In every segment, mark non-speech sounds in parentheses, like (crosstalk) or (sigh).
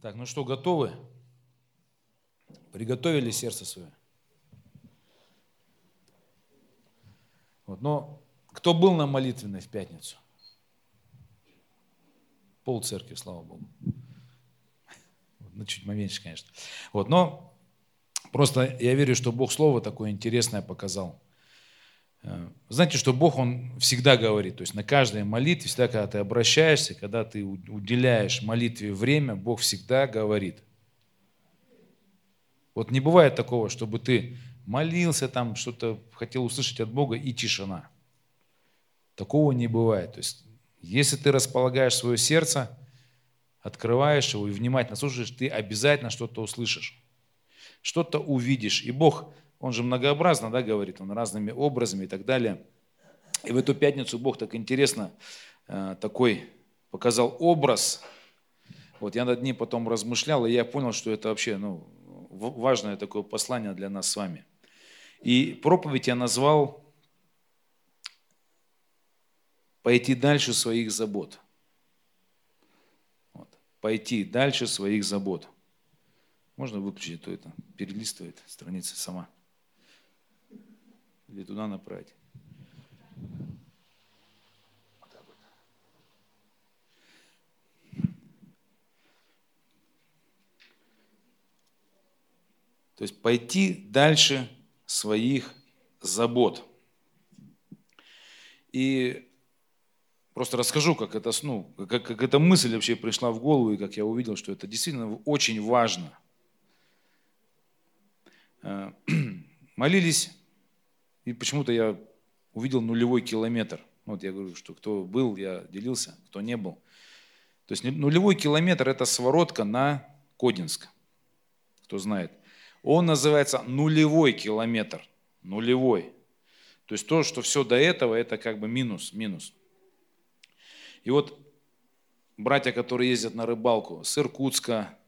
Так, ну что, готовы? Приготовили сердце свое? Вот, но кто был на молитвенной в пятницу? Пол церкви, слава Богу. Ну, чуть поменьше, конечно. Вот, но просто я верю, что Бог Слово такое интересное показал. Э, знаете, что Бог, Он всегда говорит, то есть на каждой молитве, всегда, когда ты обращаешься, когда ты уделяешь молитве время, Бог всегда говорит. Вот не бывает такого, чтобы ты молился там, что-то хотел услышать от Бога и тишина. Такого не бывает. То есть, если ты располагаешь свое сердце, открываешь его и внимательно слушаешь, ты обязательно что-то услышишь, что-то увидишь. И Бог он же многообразно, да, говорит, он разными образами и так далее. И в эту пятницу Бог так интересно э, такой показал образ. Вот я над ним потом размышлял, и я понял, что это вообще ну, важное такое послание для нас с вами. И проповедь я назвал «Пойти дальше своих забот». Вот. Пойти дальше своих забот. Можно выключить, то это перелистывает страница сама или туда направить. То есть пойти дальше своих забот. И просто расскажу, как это, ну, как, как эта мысль вообще пришла в голову, и как я увидел, что это действительно очень важно. Э, (clears throat) молились и почему-то я увидел нулевой километр. Вот я говорю, что кто был, я делился, кто не был. То есть нулевой километр – это своротка на Кодинск, кто знает. Он называется нулевой километр, нулевой. То есть то, что все до этого, это как бы минус, минус. И вот братья, которые ездят на рыбалку с Иркутска,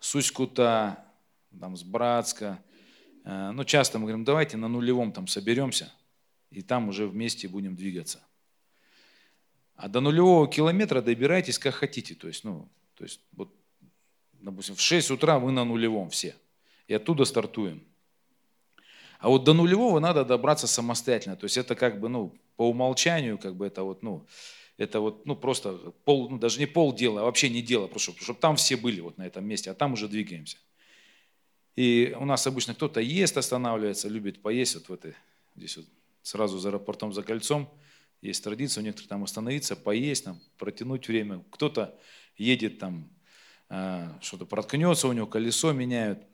с Усть-Кута, там, с Братска, ну, часто мы говорим, давайте на нулевом там соберемся, и там уже вместе будем двигаться. А до нулевого километра добирайтесь как хотите. То есть, ну, то есть вот, допустим, в 6 утра вы на нулевом все, и оттуда стартуем. А вот до нулевого надо добраться самостоятельно. То есть это как бы, ну, по умолчанию, как бы это вот, ну, это вот, ну, просто пол, ну, даже не пол дела, а вообще не дело, чтобы там все были вот на этом месте, а там уже двигаемся. И у нас обычно кто-то ест, останавливается, любит поесть вот в этой, здесь вот сразу за аэропортом, за кольцом. Есть традиция у некоторых там остановиться, поесть, там, протянуть время. Кто-то едет там, э, что-то проткнется, у него колесо меняют.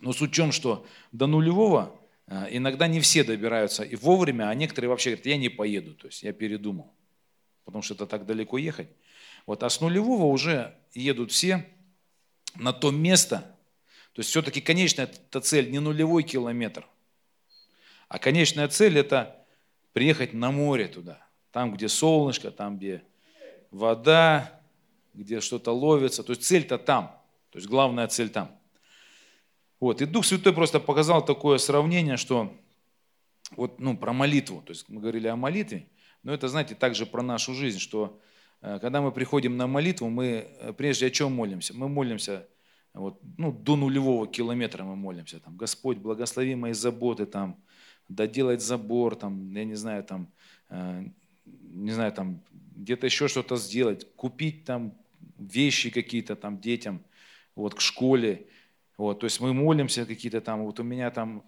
Но суть в чем, что до нулевого э, иногда не все добираются и вовремя, а некоторые вообще говорят, я не поеду, то есть я передумал, потому что это так далеко ехать. Вот, а с нулевого уже едут все на то место, то есть все-таки конечная эта цель не нулевой километр, а конечная цель это приехать на море туда, там, где солнышко, там, где вода, где что-то ловится. То есть цель-то там, то есть главная цель там. Вот. И Дух Святой просто показал такое сравнение, что вот, ну, про молитву, то есть мы говорили о молитве, но это, знаете, также про нашу жизнь, что э, когда мы приходим на молитву, мы э, прежде о чем молимся? Мы молимся вот, ну, до нулевого километра мы молимся. Там, Господь, благослови мои заботы, там, доделать забор, там, я не знаю, там, э, не знаю, там, где-то еще что-то сделать, купить там вещи какие-то там детям, вот, к школе. Вот, то есть мы молимся какие-то там, вот у меня там,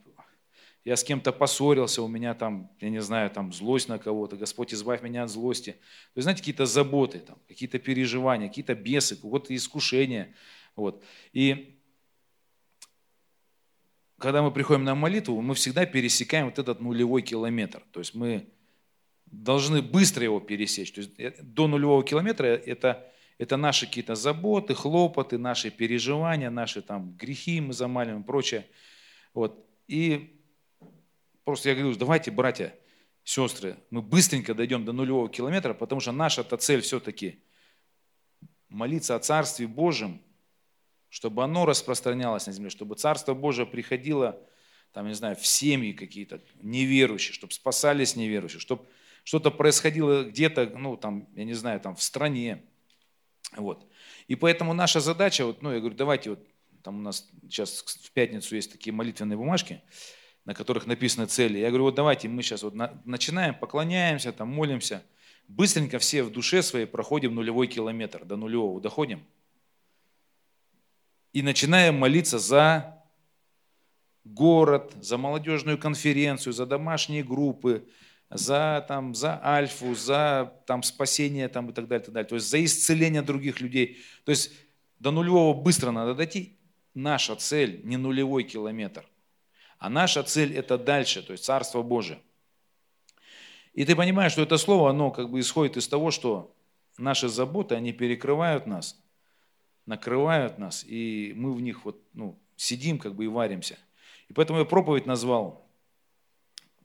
я с кем-то поссорился, у меня там, я не знаю, там злость на кого-то, Господь, избавь меня от злости. То есть, знаете, какие-то заботы, там, какие-то переживания, какие-то бесы, какое-то искушение – вот. И когда мы приходим на молитву, мы всегда пересекаем вот этот нулевой километр. То есть мы должны быстро его пересечь. То есть э, до нулевого километра это, это наши какие-то заботы, хлопоты, наши переживания, наши там грехи мы замаливаем и прочее. Вот. И просто я говорю, давайте, братья, сестры, мы быстренько дойдем до нулевого километра, потому что наша-то цель все-таки молиться о Царстве Божьем, чтобы оно распространялось на земле, чтобы Царство Божие приходило, там, не знаю, в семьи какие-то неверующие, чтобы спасались неверующие, чтобы что-то происходило где-то, ну, там, я не знаю, там, в стране. Вот. И поэтому наша задача, вот, ну, я говорю, давайте вот, там у нас сейчас в пятницу есть такие молитвенные бумажки, на которых написаны цели. Я говорю, вот давайте мы сейчас вот на, начинаем, поклоняемся, там, молимся. Быстренько все в душе своей проходим нулевой километр, до нулевого доходим. И начинаем молиться за город, за молодежную конференцию, за домашние группы, за, там, за альфу, за там, спасение там, и так далее, так далее. То есть за исцеление других людей. То есть до нулевого быстро надо дойти. Наша цель не нулевой километр, а наша цель это дальше, то есть Царство Божие. И ты понимаешь, что это слово, оно как бы исходит из того, что наши заботы, они перекрывают нас, накрывают нас, и мы в них вот, ну, сидим как бы и варимся. И поэтому я проповедь назвал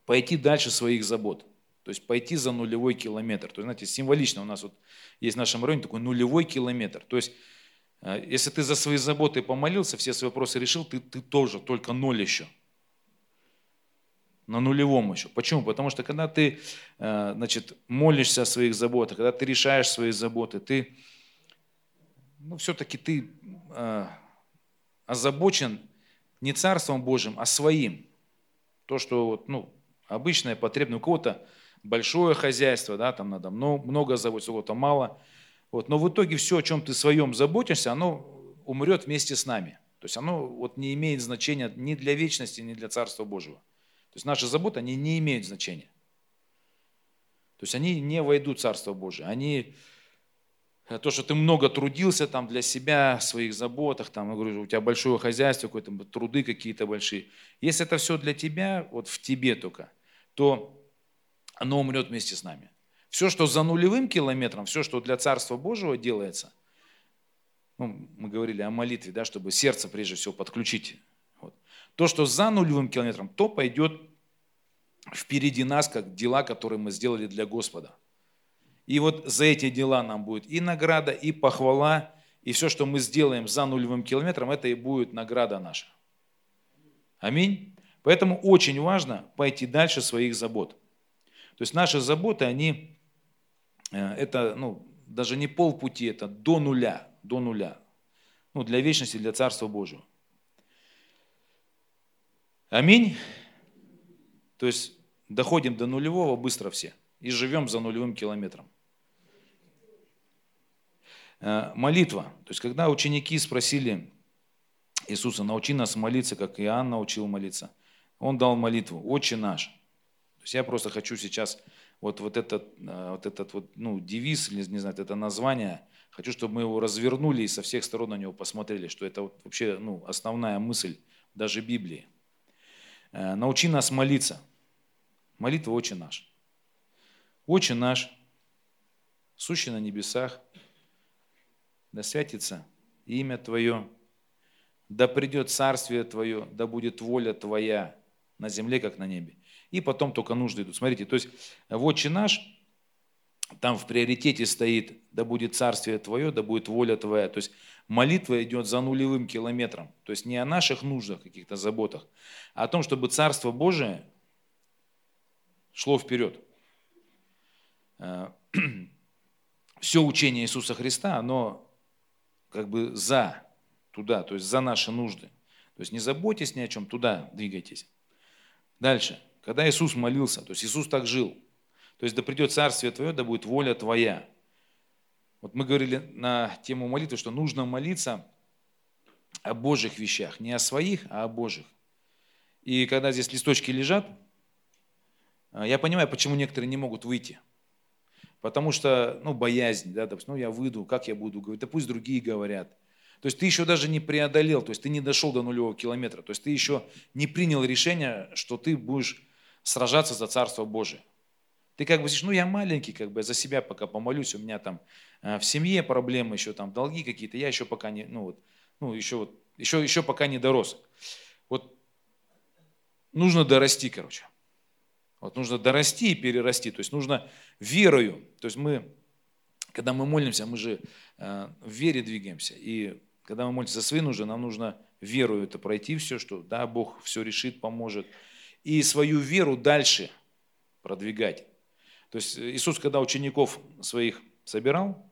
пойти дальше своих забот. То есть пойти за нулевой километр. То есть, знаете, символично у нас вот есть в нашем районе такой нулевой километр. То есть, э, если ты за свои заботы помолился, все свои вопросы решил, ты, ты тоже, только ноль еще. На нулевом еще. Почему? Потому что когда ты э, значит, молишься о своих заботах, когда ты решаешь свои заботы, ты, ну, все-таки ты э, озабочен не Царством Божьим, а своим. То, что вот, ну, обычная потребность. У кого-то большое хозяйство, да, там надо много, много заботиться, у кого-то мало. Вот. Но в итоге все, о чем ты своем заботишься, оно умрет вместе с нами. То есть оно вот не имеет значения ни для вечности, ни для Царства Божьего. То есть наши заботы, они не имеют значения. То есть они не войдут в Царство Божие. Они, то, что ты много трудился там для себя, в своих заботах, там, я говорю, у тебя большое хозяйство, какое-то труды какие-то большие. Если это все для тебя, вот в тебе только – то оно умрет вместе с нами. Все, что за нулевым километром, все, что для Царства Божьего делается, ну, мы говорили о молитве, да, чтобы сердце прежде всего подключить. Вот. То, что за нулевым километром, то пойдет впереди нас, как дела, которые мы сделали для Господа. И вот за эти дела нам будет и награда, и похвала, и все, что мы сделаем за нулевым километром, это и будет награда наша. Аминь. Поэтому очень важно пойти дальше своих забот. То есть наши заботы, они, э, это ну, даже не полпути, это до нуля, до нуля. Ну, для вечности, для Царства Божьего. Аминь. То есть доходим до нулевого быстро все и живем за нулевым километром. Э, молитва. То есть когда ученики спросили Иисуса, научи нас молиться, как Иоанн научил молиться – он дал молитву «Отче наш». То есть я просто хочу сейчас вот, вот этот, э, вот этот вот, ну, девиз, или не знаю, это название, хочу, чтобы мы его развернули и со всех сторон на него посмотрели, что это вот вообще ну, основная мысль даже Библии. Э, научи нас молиться. Молитва «Отче наш». «Отче наш, сущий на небесах, да святится имя Твое, да придет царствие Твое, да будет воля Твоя на земле, как на небе. И потом только нужды идут. Смотрите, то есть в «Отче наш» там в приоритете стоит «Да будет царствие Твое, да будет воля Твоя». То есть молитва идет за нулевым километром. То есть не о наших нуждах, каких-то заботах, а о том, чтобы Царство Божие шло вперед. (clears throat) Все учение Иисуса Христа, оно как бы за туда, то есть за наши нужды. То есть не заботьтесь ни о чем, туда двигайтесь. Дальше. Когда Иисус молился, то есть Иисус так жил. То есть да придет Царствие Твое, да будет воля Твоя. Вот мы говорили на тему молитвы, что нужно молиться о Божьих вещах, не о своих, а о Божьих. И когда здесь листочки лежат, а, я понимаю, почему некоторые не могут выйти. Потому что, ну, боязнь, да, допустим, ну, я выйду, как я буду говорить, да пусть другие говорят. То есть ты еще даже не преодолел, то есть ты не дошел до нулевого километра, то есть ты еще не принял решение, что ты будешь сражаться за Царство Божие. Ты как бы говоришь, ну я маленький, как бы за себя пока помолюсь, у меня там э, в семье проблемы, еще там долги какие-то, я еще пока не, ну вот, ну еще вот, еще, еще пока не дорос. Вот нужно дорасти, короче. Вот нужно дорасти и перерасти, то есть нужно верою, то есть мы, когда мы молимся, мы же э, в вере двигаемся, и когда мы молимся за свои нужды, нам нужно веру это пройти все, что да, Бог все решит, поможет. И свою веру дальше продвигать. То есть Иисус, когда учеников своих собирал,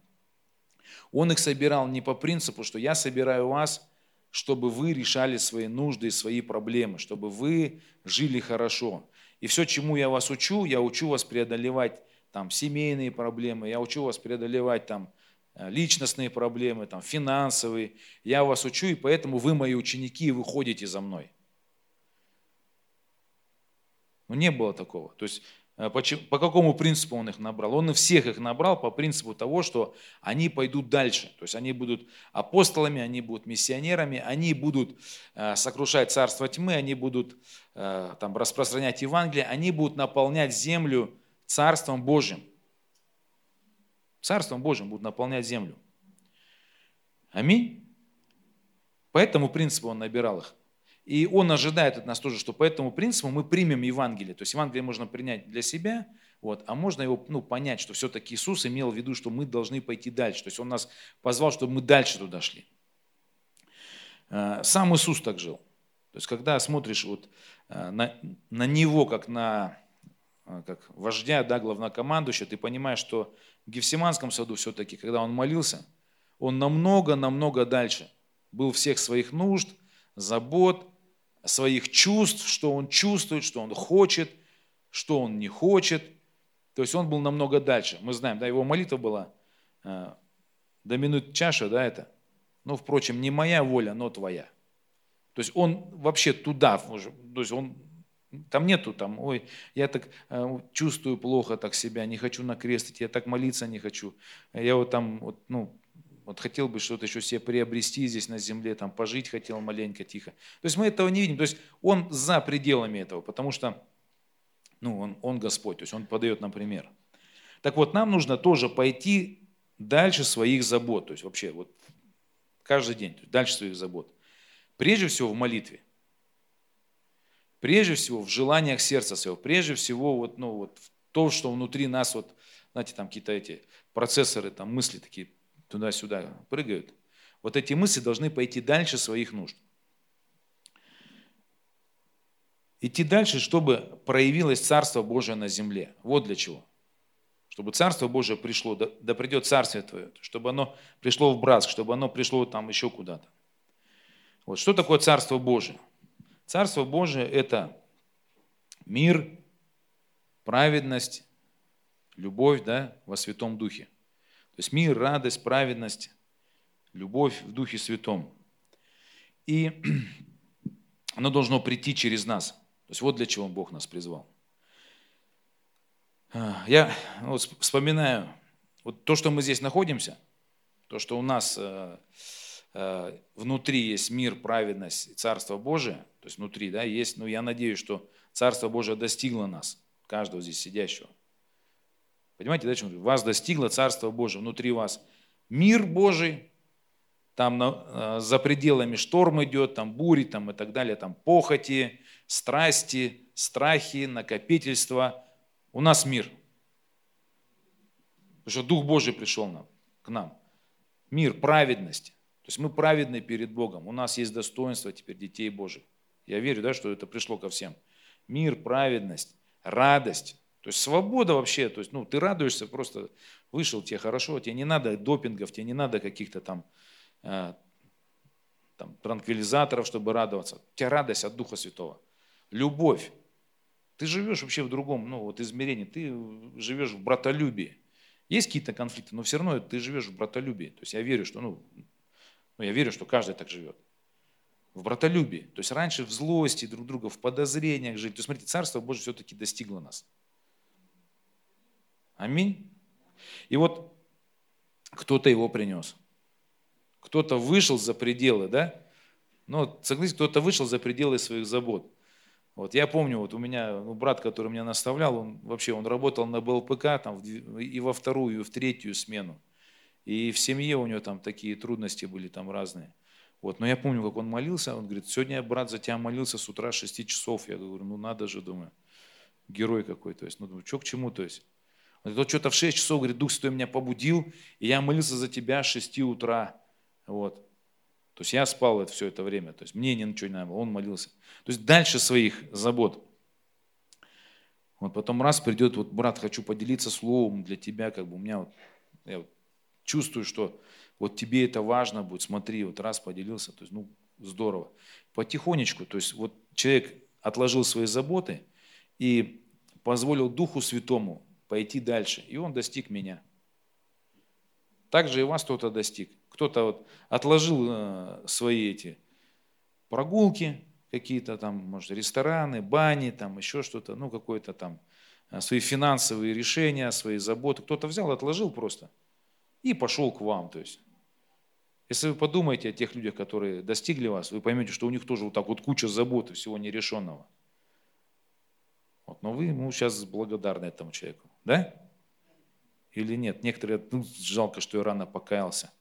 Он их собирал не по принципу, что я собираю вас, чтобы вы решали свои нужды и свои проблемы, чтобы вы жили хорошо. И все, чему я вас учу, я учу вас преодолевать там семейные проблемы, я учу вас преодолевать там э, личностные проблемы, там, финансовые. Я вас учу, и поэтому вы мои ученики, и вы ходите за мной. Но не было такого. То есть по какому принципу он их набрал? Он и всех их набрал по принципу того, что они пойдут дальше. То есть они будут апостолами, они будут миссионерами, они будут э, сокрушать царство тьмы, они будут э, там, распространять Евангелие, они будут наполнять землю царством Божьим. Царством Божьим будут наполнять землю. Аминь. По этому принципу он набирал их. И он ожидает от нас тоже, что по этому принципу мы примем Евангелие. То есть Евангелие можно принять для себя, вот, а можно его ну, понять, что все-таки Иисус имел в виду, что мы должны пойти дальше. То есть Он нас позвал, чтобы мы дальше туда шли. Э, сам Иисус так жил. То есть когда смотришь вот э, на, на Него, как на э, как вождя, да, главнокомандующего, ты понимаешь, что в Гефсиманском саду все-таки, когда он молился, он намного-намного дальше был всех своих нужд, забот, своих чувств, что он чувствует, что он хочет, что он не хочет. То есть он был намного дальше. Мы знаем, да, его молитва была э, «Да минут чаша», да, это. Ну, впрочем, не моя воля, но твоя. То есть он вообще туда, то есть он, там нету там, ой, я так э, чувствую плохо так себя, не хочу на крест идти, я так молиться не хочу. Я вот там, вот, ну, вот хотел бы что-то еще себе приобрести здесь на земле, там пожить хотел маленько, тихо. То есть мы этого не видим. То есть он за пределами этого, потому что ну, он, он Господь, то есть он подает нам пример. Так вот, нам нужно тоже пойти дальше своих забот, то есть вообще вот каждый день, дальше своих забот. Прежде всего в молитве. Прежде всего в желаниях сердца своего. Прежде всего вот, ну, вот в то, что внутри нас, вот, знаете, там какие-то эти процессоры, там мысли такие туда-сюда прыгают, вот эти мысли должны пойти дальше своих нужд. Идти дальше, чтобы проявилось Царство Божие на земле. Вот для чего. Чтобы Царство Божие пришло, да, да придет Царствие Твое, чтобы оно пришло в Братск, чтобы оно пришло там еще куда-то. Вот что такое Царство Божие? Царство Божие – это мир, праведность, любовь да, во Святом Духе – есть мир, радость, праведность, любовь в Духе Святом. И (clears throat) оно должно прийти через нас. То есть вот для чего Бог нас призвал. А, я вот вспоминаю, вот то, что мы здесь находимся, то, что у нас э, э, внутри есть мир, праведность, Царство Божие, то есть внутри, да, есть, ну, я надеюсь, что Царство Божие достигло нас, каждого здесь сидящего. Понимаете, дальше вас достигло Царство Божие внутри вас. Мир Божий, там на, э, за пределами шторм идет, там бури там и так далее, там похоти, страсти, страхи, накопительства. У нас мир. Потому что Дух Божий пришел нам, к нам. Мир, праведность. То есть мы праведны перед Богом. У нас есть достоинство теперь детей Божьих. Я верю, да, что это пришло ко всем. Мир, праведность, радость. То есть свобода вообще, то есть, ну, ты радуешься, просто вышел, тебе хорошо, тебе не надо допингов, тебе не надо каких-то там, э, там транквилизаторов, чтобы радоваться. У тебя радость от Духа Святого. Любовь. Ты живешь вообще в другом, ну, вот измерении, ты живешь в братолюбии. Есть какие-то конфликты, но все равно ты живешь в братолюбии. То есть я верю, что, ну, ну я верю, что каждый так живет. В братолюбии. То есть раньше в злости друг друга, в подозрениях жить. То есть смотрите, Царство Божье все-таки достигло нас. Аминь. И вот кто-то его принес. Кто-то вышел за пределы, да? Ну, согласитесь, кто-то вышел за пределы своих забот. Вот я помню, вот у меня ну, брат, который меня наставлял, он вообще он работал на БЛПК там, и во вторую, и в третью смену. И в семье у него там такие трудности были там разные. Вот, но я помню, как он молился, он говорит, сегодня я, брат, за тебя молился с утра 6 часов. Я говорю, ну надо же, думаю, герой какой, то есть, ну, думаю, что к чему, то есть. Говорит, что-то в 6 часов, говорит, Дух Святой меня побудил, и я молился за тебя с 6 утра. Вот. То есть я спал это все это время, то есть мне ничего не надо, он молился. То есть дальше своих забот. Вот потом раз придет, вот, брат, хочу поделиться словом для тебя, как бы у меня вот, я вот чувствую, что Вот тебе это важно будет, смотри, вот раз поделился, то есть, ну, здорово. Потихонечку, то есть вот человек отложил свои заботы и позволил Духу Святому пойти дальше, и он достиг меня. Также и вас кто-то достиг. Кто-то вот отложил э, свои эти прогулки, какие-то там, может, рестораны, бани, там еще что-то, ну, какое-то там, э, свои финансовые решения, свои заботы. Кто-то взял, отложил просто и пошел к вам. То есть если вы подумаете о тех людях, которые достигли вас, вы поймете, что у них тоже вот так вот куча забот и всего нерешенного. Вот, но вы ему сейчас благодарны этому человеку, да? Или нет? Некоторые, ну, жалко, что я рано покаялся.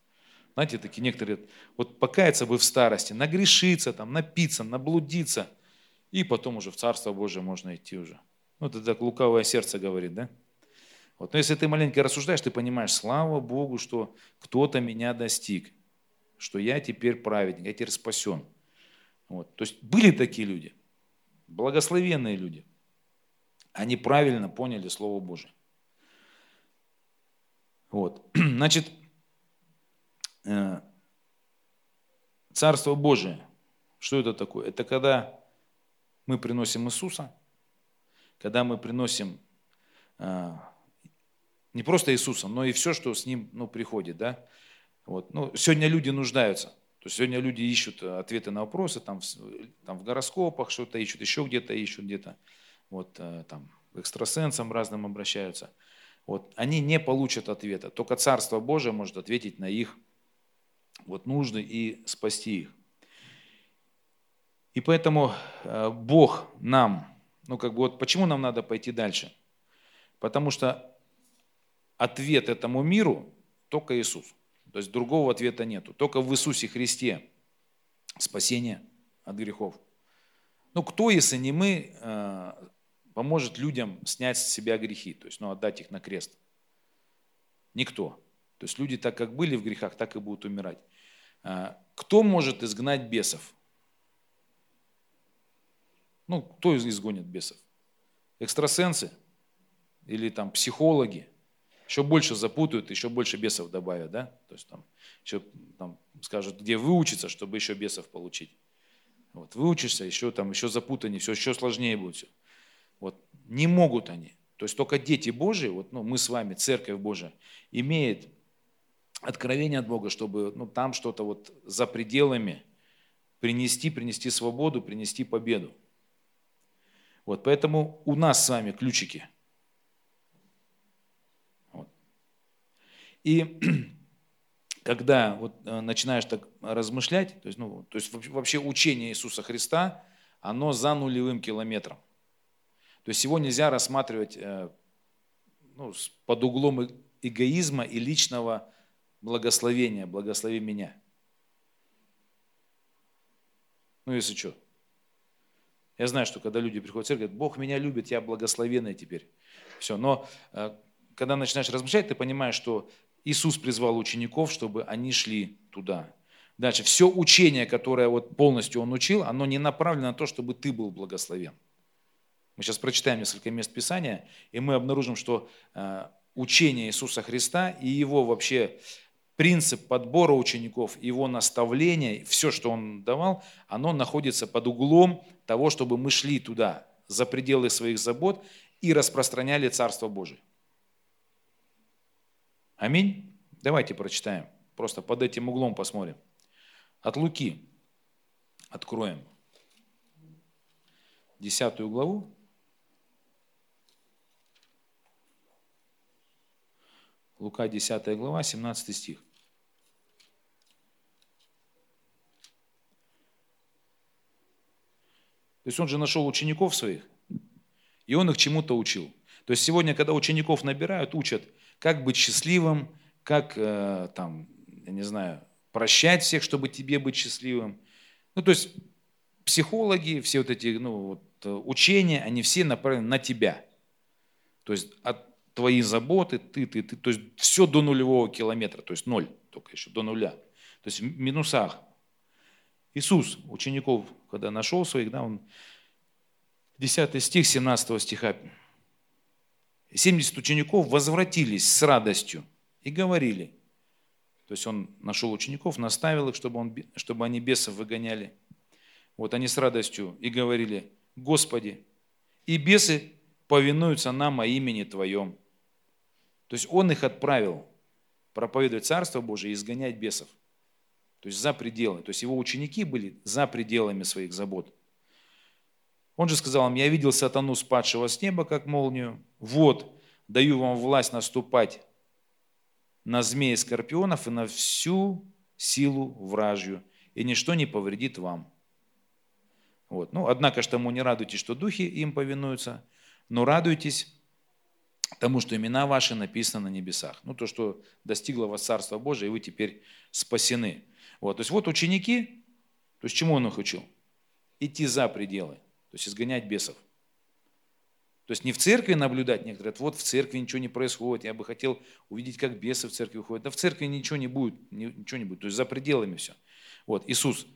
Знаете, такие некоторые, вот покаяться бы в старости, нагрешиться, там, напиться, наблудиться, и потом уже в Царство Божие можно идти уже. Ну, это так лукавое сердце говорит, да? Вот. Но если ты маленько рассуждаешь, ты понимаешь, слава Богу, что кто-то меня достиг что я теперь праведник, я теперь спасен. Вот. То есть были такие люди, благословенные люди. Они правильно поняли Слово Божие. Вот. (clears throat) Значит, э, Царство Божие, что это такое? Это когда мы приносим Иисуса, когда мы приносим э, не просто Иисуса, но и все, что с Ним ну, приходит. Да? Вот. Ну, сегодня люди нуждаются. То есть сегодня люди ищут ответы на вопросы, там, там в гороскопах что-то ищут, еще где-то ищут, где-то вот, э, там, экстрасенсам разным обращаются. Вот. Они не получат ответа. Только Царство Божие может ответить на их вот, нужды и спасти их. И поэтому э, Бог нам, ну как бы вот почему нам надо пойти дальше? Потому что ответ этому миру только Иисус. То есть другого ответа нету. Только в Иисусе Христе спасение от грехов. Ну, кто, если не мы, э, поможет людям снять с себя грехи, то есть ну, отдать их на крест? Никто. То есть люди так как были в грехах, так и будут умирать. Э, кто может изгнать бесов? Ну, кто изгонит бесов? Экстрасенсы? Или там психологи? еще больше запутают, еще больше бесов добавят, да? То есть там еще там, скажут, где выучиться, чтобы еще бесов получить. Вот, выучишься, еще там еще запутаннее, все еще сложнее будет все. Вот, не могут они. То есть только дети Божьи, вот, ну, мы с вами, Церковь Божия, имеет откровение от Бога, чтобы ну, там что-то вот за пределами принести, принести свободу, принести победу. Вот, поэтому у нас с вами ключики – И (clears throat) когда вот э, начинаешь так размышлять, то есть, ну, то есть вообще учение Иисуса Христа, оно за нулевым километром. То есть его нельзя рассматривать э, ну, под углом эгоизма и личного благословения, благослови меня. Ну, если что. Я знаю, что когда люди приходят в церковь, говорят, Бог меня любит, я благословенный теперь. Все, но э, когда начинаешь размышлять, ты понимаешь, что Иисус призвал учеников, чтобы они шли туда. Дальше. Все учение, которое вот полностью Он учил, оно не направлено на то, чтобы ты был благословен. Мы сейчас прочитаем несколько мест Писания, и мы обнаружим, что э, учение Иисуса Христа и его вообще принцип подбора учеников, его наставление, все, что он давал, оно находится под углом того, чтобы мы шли туда, за пределы своих забот и распространяли Царство Божие. Аминь. Давайте прочитаем. Просто под этим углом посмотрим. От Луки откроем. Десятую главу. Лука 10 глава, 17 стих. То есть он же нашел учеников своих, и он их чему-то учил. То есть сегодня, когда учеников набирают, учат – как быть счастливым, как, э, там, я не знаю, прощать всех, чтобы тебе быть счастливым. Ну, то есть психологи, все вот эти ну, вот, э, учения, они все направлены на тебя. То есть от твои заботы, ты, ты, ты, то есть все до нулевого километра, то есть ноль только еще, до нуля. То есть в минусах. Иисус учеников, когда нашел своих, да, он 10 стих 17 стиха 70 учеников возвратились с радостью и говорили, То есть он нашел учеников, наставил их, чтобы, он, чтобы они бесов выгоняли. Вот они с радостью и говорили, Господи, и бесы повинуются нам о имени Твоем. То есть он их отправил проповедовать Царство Божие и изгонять бесов. То есть за пределы. То есть его ученики были за пределами своих забот. Он же сказал им, я видел сатану, спадшего с неба, как молнию. Вот, даю вам власть наступать на змеи скорпионов и на всю силу вражью, и ничто не повредит вам. Вот. Ну, однако ж тому не радуйтесь, что духи им повинуются, но радуйтесь тому, что имена ваши написаны на небесах. Ну, то, что достигло вас Царство Божие, и вы теперь спасены. Вот. То есть вот ученики, то есть чему он их учил? Идти за пределы, то есть изгонять бесов. То есть не в церкви наблюдать, некоторые говорят, вот в церкви ничего не происходит, я бы хотел увидеть, как бесы в церкви ходят. Да в церкви ничего не будет, ничего не будет, то есть за пределами все. Вот, Иисус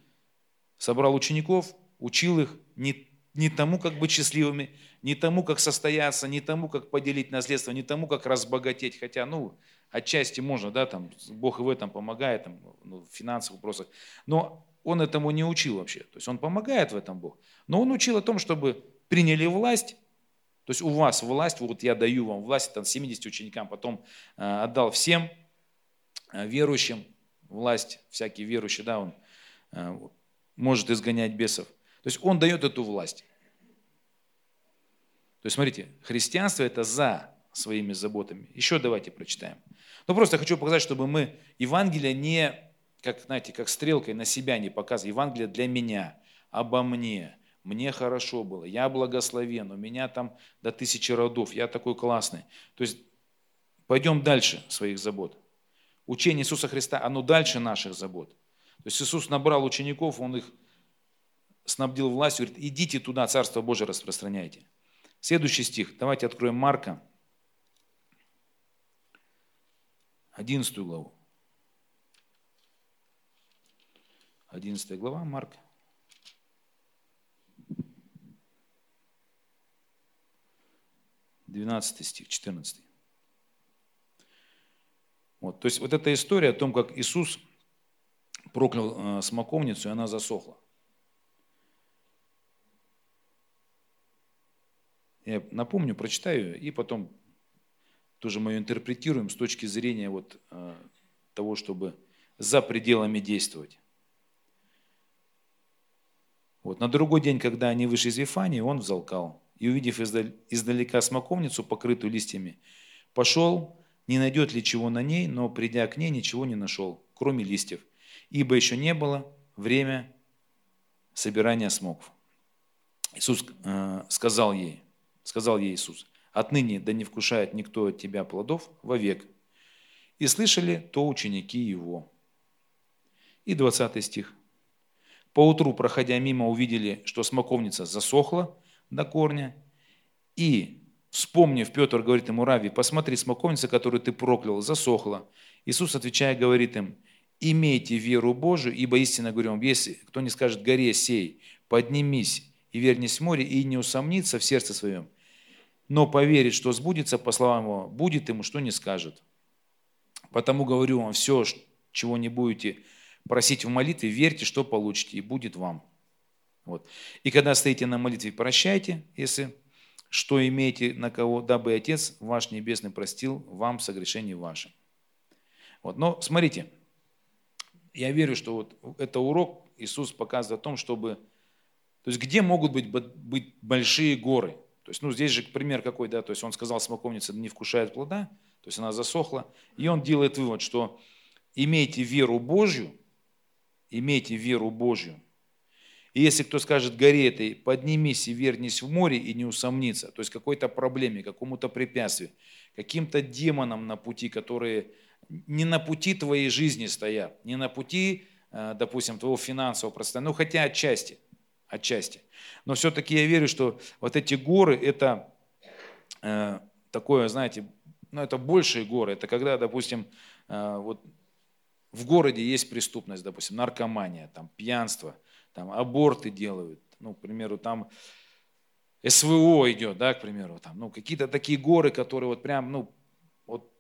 собрал учеников, учил их не, не тому, как быть счастливыми, не тому, как состояться, не тому, как поделить наследство, не тому, как разбогатеть, хотя, ну, отчасти можно, да, там, Бог и в этом помогает, там, ну, в финансовых вопросах, но он этому не учил вообще, то есть он помогает в этом Бог, но он учил о том, чтобы приняли власть, то есть у вас власть, вот я даю вам власть, это 70 ученикам, потом э, отдал всем э, верующим власть, всякий верующий, да, он э, может изгонять бесов. То есть он дает эту власть. То есть смотрите, христианство это за своими заботами. Еще давайте прочитаем. Ну просто хочу показать, чтобы мы Евангелие не, как, знаете, как стрелкой на себя не показывали. Евангелие для меня, обо мне, мне хорошо было, я благословен, у меня там до тысячи родов, я такой классный. То есть пойдем дальше своих забот. Учение Иисуса Христа, оно дальше наших забот. То есть Иисус набрал учеников, Он их снабдил властью, говорит, идите туда, Царство Божие распространяйте. Следующий стих, давайте откроем Марка, 11 главу. 11 глава Марка. 12 стих, 14. Вот, то есть вот эта история о том, как Иисус проклял э, смоковницу, и она засохла. Я напомню, прочитаю, и потом тоже мы ее интерпретируем с точки зрения вот, э, того, чтобы за пределами действовать. Вот, на другой день, когда они вышли из Вифании, он взалкал и, увидев издалека смоковницу, покрытую листьями, пошел, не найдет ли чего на ней, но придя к ней, ничего не нашел, кроме листьев, ибо еще не было время собирания смоков. Иисус э, сказал ей, сказал ей Иисус, отныне да не вкушает никто от тебя плодов вовек. И слышали то ученики его. И 20 стих. Поутру, проходя мимо, увидели, что смоковница засохла, до корня. И, вспомнив, Петр говорит ему, Рави, посмотри, смоковница, которую ты проклял, засохла. Иисус, отвечая, говорит им, имейте веру Божию, ибо истинно говорю вам, если кто не скажет горе сей, поднимись и вернись в море, и не усомнится в сердце своем, но поверит, что сбудется, по словам его, будет ему, что не скажет. Потому говорю вам, все, чего не будете просить в молитве, верьте, что получите, и будет вам. Вот. И когда стоите на молитве, прощайте, если что имеете на кого, дабы Отец ваш Небесный простил вам согрешение ваше. Вот. Но смотрите, я верю, что вот это урок Иисус показывает о том, чтобы, то есть где могут быть, быть большие горы. То есть, ну, здесь же пример какой, да, то есть он сказал, смоковница не вкушает плода, то есть она засохла, и он делает вывод, что имейте веру Божью, имейте веру Божью, и если кто скажет горе этой, поднимись и вернись в море и не усомнится, то есть какой-то проблеме, какому-то препятствию, каким-то демонам на пути, которые не на пути твоей жизни стоят, не на пути, э, допустим, твоего финансового пространства, ну хотя отчасти, отчасти. Но все-таки я верю, что вот эти горы, это э, такое, знаете, ну это большие горы, это когда, допустим, э, вот в городе есть преступность, допустим, наркомания, там, пьянство – там аборты делают, ну, к примеру, там СВО идет, да, к примеру, там, ну, какие-то такие горы, которые вот прям, ну, вот,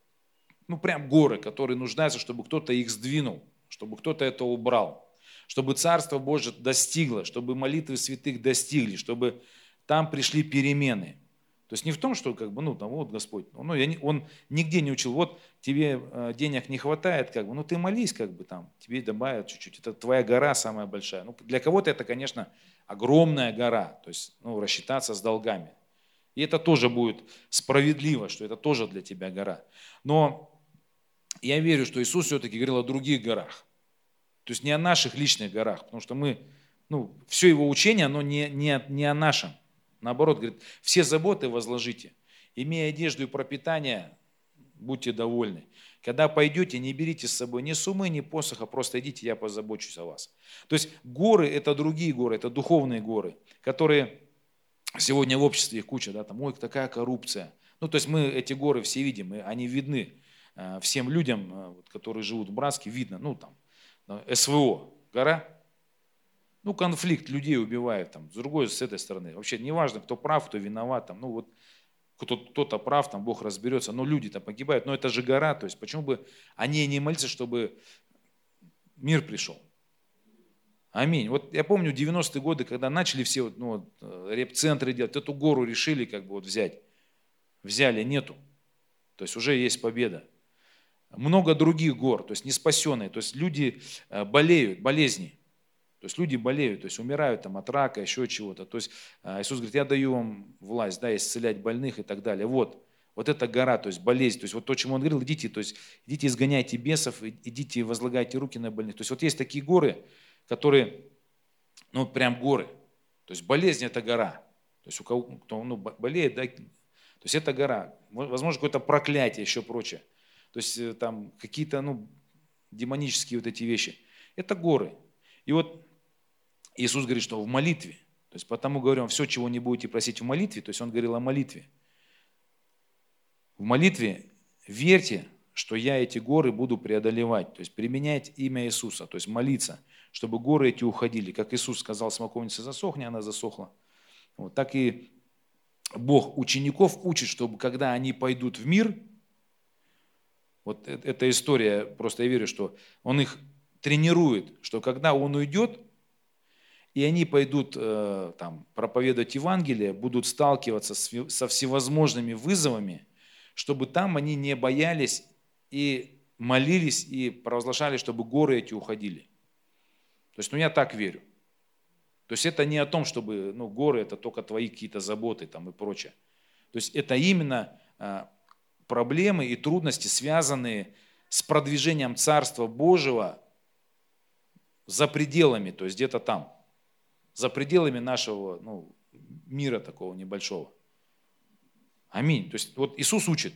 ну прям горы, которые нуждаются, чтобы кто-то их сдвинул, чтобы кто-то это убрал, чтобы Царство Божье достигло, чтобы молитвы святых достигли, чтобы там пришли перемены. То есть не в том, что как бы, ну, там, вот Господь, ну, я не, он нигде не учил, вот тебе э, денег не хватает, как бы, ну, ты молись, как бы, там, тебе добавят чуть-чуть, это твоя гора самая большая. Ну, для кого-то это, конечно, огромная гора, то есть, ну, рассчитаться с долгами. И это тоже будет справедливо, что это тоже для тебя гора. Но я верю, что Иисус все-таки говорил о других горах. То есть не о наших личных горах, потому что мы, ну, все его учение, оно не, не, не о нашем. Наоборот, говорит, все заботы возложите. Имея одежду и пропитание, будьте довольны. Когда пойдете, не берите с собой ни суммы, ни посоха, просто идите, я позабочусь о вас. То есть горы – это другие горы, это духовные горы, которые сегодня в обществе их куча, да, там, ой, такая коррупция. Ну, то есть мы эти горы все видим, и они видны э, всем людям, э, которые живут в Братске, видно, ну, там, СВО, гора, ну, конфликт, людей убивают, там, с другой, с этой стороны. Вообще не важно, кто прав, кто виноват, там, ну, вот, кто-то прав, там Бог разберется, но люди-то погибают, но это же гора, то есть почему бы они не молиться, чтобы мир пришел? Аминь. Вот я помню 90-е годы, когда начали все ну, вот, э, реп-центры делать, эту гору решили как бы вот взять. Взяли, нету. То есть уже есть победа. Много других гор, то есть не спасенные. То есть люди э, болеют, болезни. То есть люди болеют, то есть умирают там от рака, еще чего-то. То есть а, Иисус говорит, я даю вам власть, да, исцелять больных и так далее. Вот, вот эта гора, то есть болезнь, то есть вот то, чему он говорил, идите, то есть идите изгоняйте бесов, идите возлагайте руки на больных. То есть вот есть такие горы, которые, ну прям горы. То есть болезнь это гора. То есть у кого, кто ну, болеет, да, то есть это гора. Возможно, какое-то проклятие, еще прочее. То есть э, там какие-то, ну, демонические вот эти вещи. Это горы. И вот Иисус говорит, что в молитве. То есть потому говорю, все, чего не будете просить в молитве, то есть он говорил о молитве. В молитве верьте, что я эти горы буду преодолевать, то есть применять имя Иисуса, то есть молиться, чтобы горы эти уходили. Как Иисус сказал, смоковница засохни, она засохла. Вот, так и Бог учеников учит, чтобы когда они пойдут в мир, вот э, эта история, просто я верю, что Он их тренирует, что когда Он уйдет, и они пойдут э, там, проповедовать Евангелие, будут сталкиваться со всевозможными вызовами, чтобы там они не боялись и молились и провозглашали, чтобы горы эти уходили. То есть, ну я так верю. То есть это не о том, чтобы ну, горы это только твои какие-то заботы там, и прочее. То есть это именно э, проблемы и трудности, связанные с продвижением Царства Божьего за пределами, то есть где-то там за пределами нашего ну, мира такого небольшого. Аминь. То есть вот Иисус учит.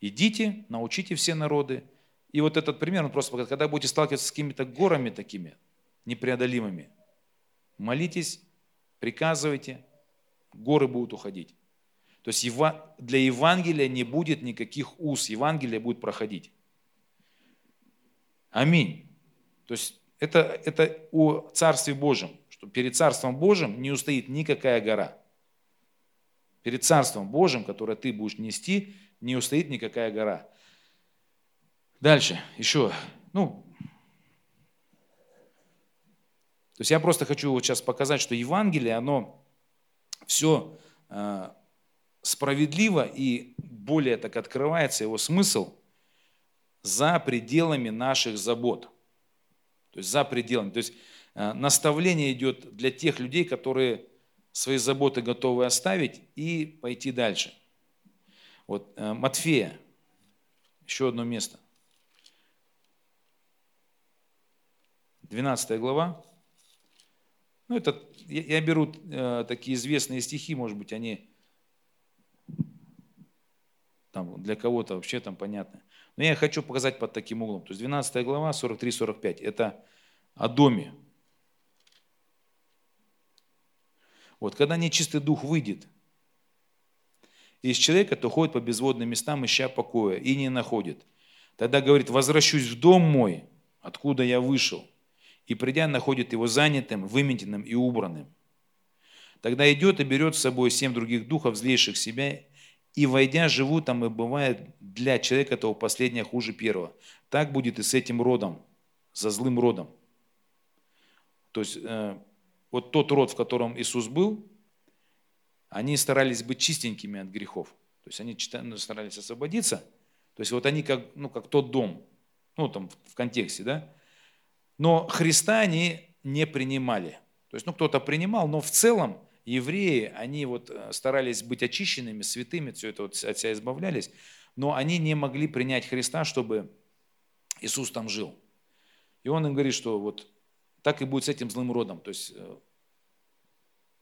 Идите, научите все народы. И вот этот пример, он просто показывает, когда будете сталкиваться с какими-то горами такими, непреодолимыми, молитесь, приказывайте, горы будут уходить. То есть для Евангелия не будет никаких уз, Евангелие будет проходить. Аминь. То есть это, это о Царстве Божьем что перед Царством Божьим не устоит никакая гора. Перед Царством Божьим, которое ты будешь нести, не устоит никакая гора. Дальше, еще, ну, то есть я просто хочу вот сейчас показать, что Евангелие, оно все э, справедливо и более так открывается его смысл за пределами наших забот. То есть за пределами. То есть Э, наставление идет для тех людей, которые свои заботы готовы оставить и пойти дальше. Вот э, Матфея, еще одно место. 12 глава. Ну, это, я, я беру э, такие известные стихи, может быть, они там, для кого-то вообще там понятны. Но я хочу показать под таким углом. То есть 12 глава, 43-45, это о доме, Вот когда нечистый дух выйдет из человека, то ходит по безводным местам, ища покоя, и не находит. Тогда говорит, возвращусь в дом мой, откуда я вышел, и придя, находит его занятым, выметенным и убранным. Тогда идет и берет с собой семь других духов, злейших себя, и войдя живут там, и бывает для человека этого последнее хуже первого. Так будет и с этим родом, за злым родом. То есть э, вот тот род, в котором Иисус был, они старались быть чистенькими от грехов. То есть они ну, старались освободиться. То есть вот они как, ну, как тот дом, ну там в контексте, да. Но Христа они не принимали. То есть, ну, кто-то принимал, но в целом евреи, они вот э, старались быть очищенными, святыми, все это вот от себя избавлялись, но они не могли принять Христа, чтобы Иисус там жил. И он им говорит, что вот так и будет с этим злым родом. То есть э,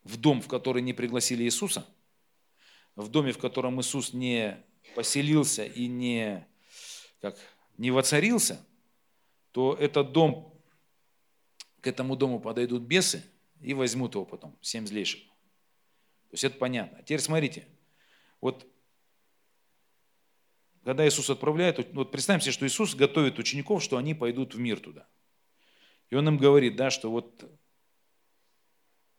в дом, в который не пригласили Иисуса, в доме, в котором Иисус не поселился и не, как, не воцарился, то этот дом, к этому дому подойдут бесы – и возьмут его потом, семь злейших. То есть это понятно. А теперь смотрите, вот когда Иисус отправляет, вот представим себе, что Иисус готовит учеников, что они пойдут в мир туда. И Он им говорит, да, что вот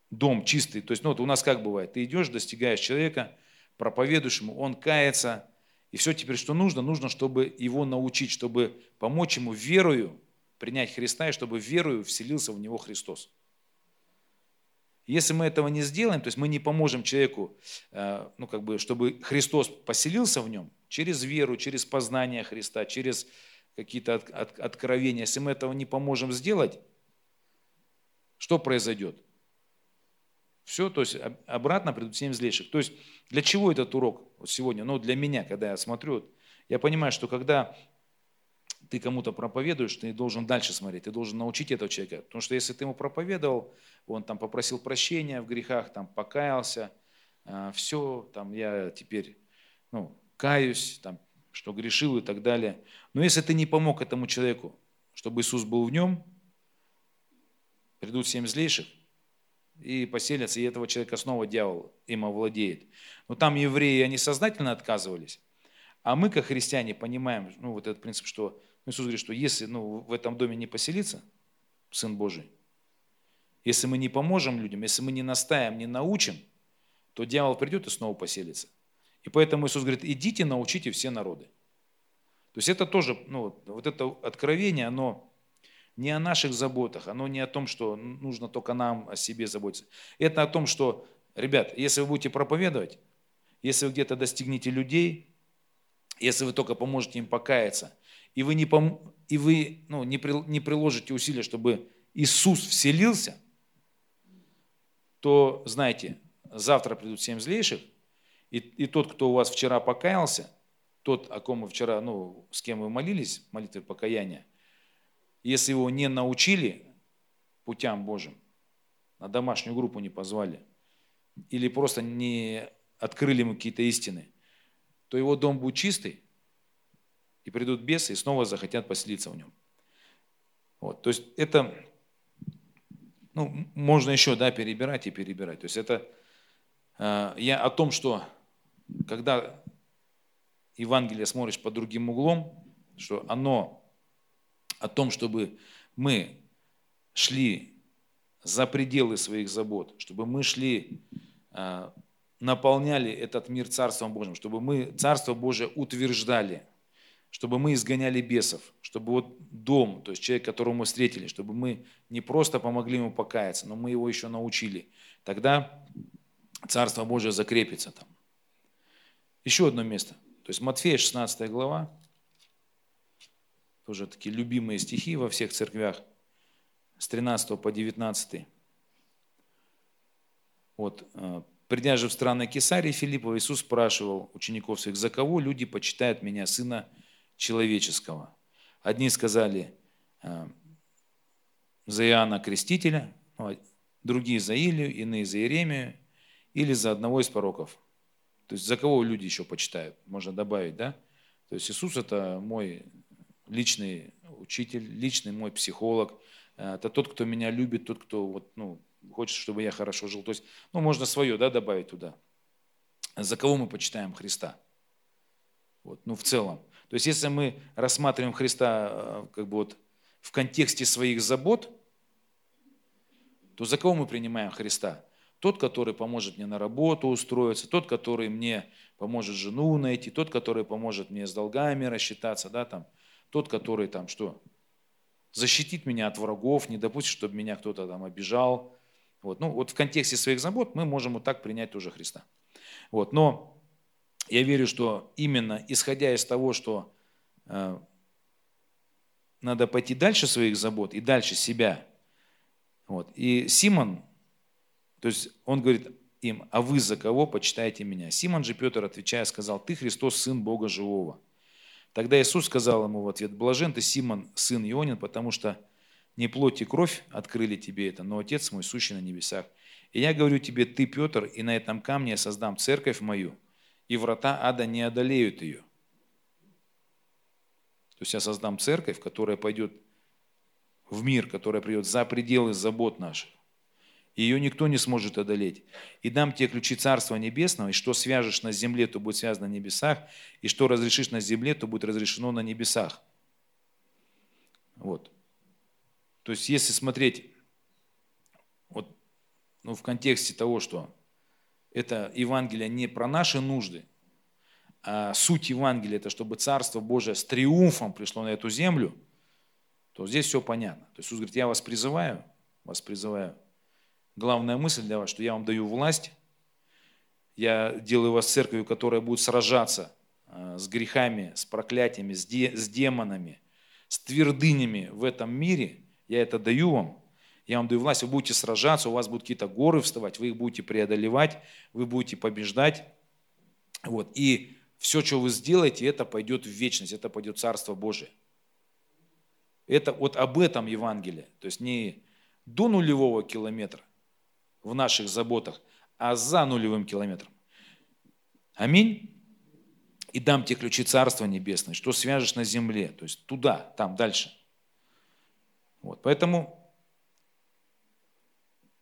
дом чистый, то есть, ну вот у нас как бывает, ты идешь, достигаешь человека, проповедуешь ему, он кается, и все теперь, что нужно, нужно, чтобы его научить, чтобы помочь ему верою принять Христа, и чтобы верою вселился в него Христос. Если мы этого не сделаем, то есть мы не поможем человеку, э, ну, как бы, чтобы Христос поселился в нем, через веру, через познание Христа, через какие-то от, от, откровения, если мы этого не поможем сделать, что произойдет? Все, то есть обратно придут семь злейших. То есть для чего этот урок сегодня? Ну, для меня, когда я смотрю, я понимаю, что когда ты кому-то проповедуешь, ты должен дальше смотреть, ты должен научить этого человека. Потому что если ты ему проповедовал, он там попросил прощения в грехах, там покаялся, а, все, там я теперь ну, каюсь, там, что грешил и так далее. Но если ты не помог этому человеку, чтобы Иисус был в нем, придут семь злейших и поселятся, и этого человека снова дьявол им овладеет. Но там евреи, они сознательно отказывались, а мы, как христиане, понимаем, ну, вот этот принцип, что Иисус говорит, что если ну, в этом доме не поселится Сын Божий, если мы не поможем людям, если мы не наставим, не научим, то дьявол придет и снова поселится. И поэтому Иисус говорит, идите, научите все народы. То есть это тоже, ну, вот это откровение, оно не о наших заботах, оно не о том, что нужно только нам о себе заботиться. Это о том, что, ребят, если вы будете проповедовать, если вы где-то достигнете людей, если вы только поможете им покаяться, и вы не, пом... и вы, ну, не, при... не приложите усилия, чтобы Иисус вселился, то, знаете, завтра придут семь злейших, и, и тот, кто у вас вчера покаялся, тот, о ком мы вчера, ну, с кем вы молились, молитвы покаяния, если его не научили путям Божьим, на домашнюю группу не позвали, или просто не открыли ему какие-то истины, то его дом будет чистый, и придут бесы и снова захотят поселиться в нем. Вот, то есть это, ну, можно еще, да, перебирать и перебирать. То есть это э, я о том, что когда Евангелие смотришь под другим углом, что оно о том, чтобы мы шли за пределы своих забот, чтобы мы шли, э, наполняли этот мир Царством Божьим, чтобы мы Царство Божие утверждали – чтобы мы изгоняли бесов, чтобы вот дом, то есть человек, которого мы встретили, чтобы мы не просто помогли ему покаяться, но мы его еще научили. Тогда Царство Божие закрепится там. Еще одно место. То есть Матфея 16 глава, тоже такие любимые стихи во всех церквях, с 13 по 19. Вот, э, придя же в страны Кесарии Филиппова, Иисус спрашивал учеников своих, за кого люди почитают меня, сына человеческого. Одни сказали э, за Иоанна Крестителя, ну, другие за Илью, иные за Иеремию или за одного из пороков. То есть за кого люди еще почитают, можно добавить, да? То есть Иисус это мой личный учитель, личный мой психолог, э, это тот, кто меня любит, тот, кто вот, ну, хочет, чтобы я хорошо жил. То есть, ну, можно свое, да, добавить туда. За кого мы почитаем Христа? Вот, ну, в целом. То есть если мы рассматриваем Христа э, как бы вот в контексте своих забот, то за кого мы принимаем Христа? Тот, который поможет мне на работу устроиться, тот, который мне поможет жену найти, тот, который поможет мне с долгами рассчитаться, да, там, тот, который там что, защитит меня от врагов, не допустит, чтобы меня кто-то там обижал. Вот. Ну, вот в контексте своих забот мы можем вот так принять тоже Христа. Вот. Но я верю, что именно исходя из того, что э, надо пойти дальше своих забот и дальше себя. Вот. И Симон, то есть он говорит им, а вы за кого почитаете меня? Симон же Петр, отвечая, сказал, ты Христос, Сын Бога Живого. Тогда Иисус сказал ему в ответ, блажен ты, Симон, сын Ионин, потому что не плоть и кровь открыли тебе это, но Отец мой, сущий на небесах. И я говорю тебе, ты, Петр, и на этом камне я создам церковь мою, и врата ада не одолеют ее. То есть я создам церковь, которая пойдет в мир, которая придет за пределы забот наших. Ее никто не сможет одолеть. И дам тебе ключи Царства Небесного, и что свяжешь на земле, то будет связано на небесах, и что разрешишь на земле, то будет разрешено на небесах. Вот. То есть, если смотреть вот, ну, в контексте того, что это Евангелие не про наши нужды, а суть Евангелия – это чтобы Царство Божие с триумфом пришло на эту землю, то здесь все понятно. То есть Иисус говорит, я вас призываю, вас призываю. Главная мысль для вас, что я вам даю власть, я делаю вас церковью, которая будет сражаться а, с грехами, с проклятиями, с, де, с демонами, с твердынями в этом мире. Я это даю вам. Я вам даю власть, вы будете сражаться, у вас будут какие-то горы вставать, вы их будете преодолевать, вы будете побеждать. Вот. И все, что вы сделаете, это пойдет в вечность, это пойдет Царство Божие. Это вот об этом Евангелие. То есть не до нулевого километра в наших заботах, а за нулевым километром. Аминь. И дам тебе ключи Царства Небесное, что свяжешь на земле, то есть туда, там, дальше. Вот, поэтому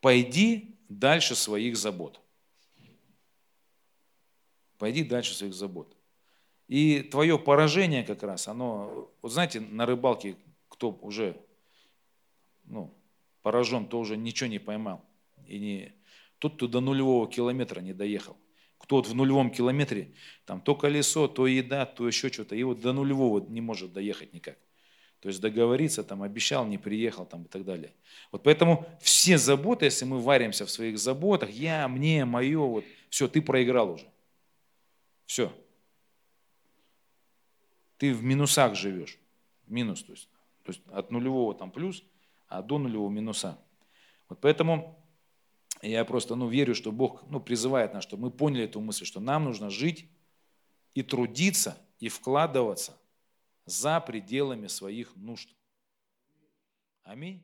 пойди дальше своих забот. Пойди дальше своих забот. И твое поражение как раз, оно, вот знаете, на рыбалке кто уже ну, поражен, то уже ничего не поймал. И не, тот, кто до нулевого километра не доехал. Кто вот в нулевом километре, там то колесо, то еда, то еще что-то, и вот до нулевого не может доехать никак. То есть договориться, там, обещал, не приехал там, и так далее. Вот поэтому все заботы, если мы варимся в своих заботах, я, мне, мое, вот, все, ты проиграл уже. Все. Ты в минусах живешь. Минус, то есть, то есть от нулевого там плюс, а до нулевого минуса. Вот поэтому я просто ну, верю, что Бог ну, призывает нас, чтобы мы поняли эту мысль, что нам нужно жить и трудиться, и вкладываться за пределами своих нужд. Аминь.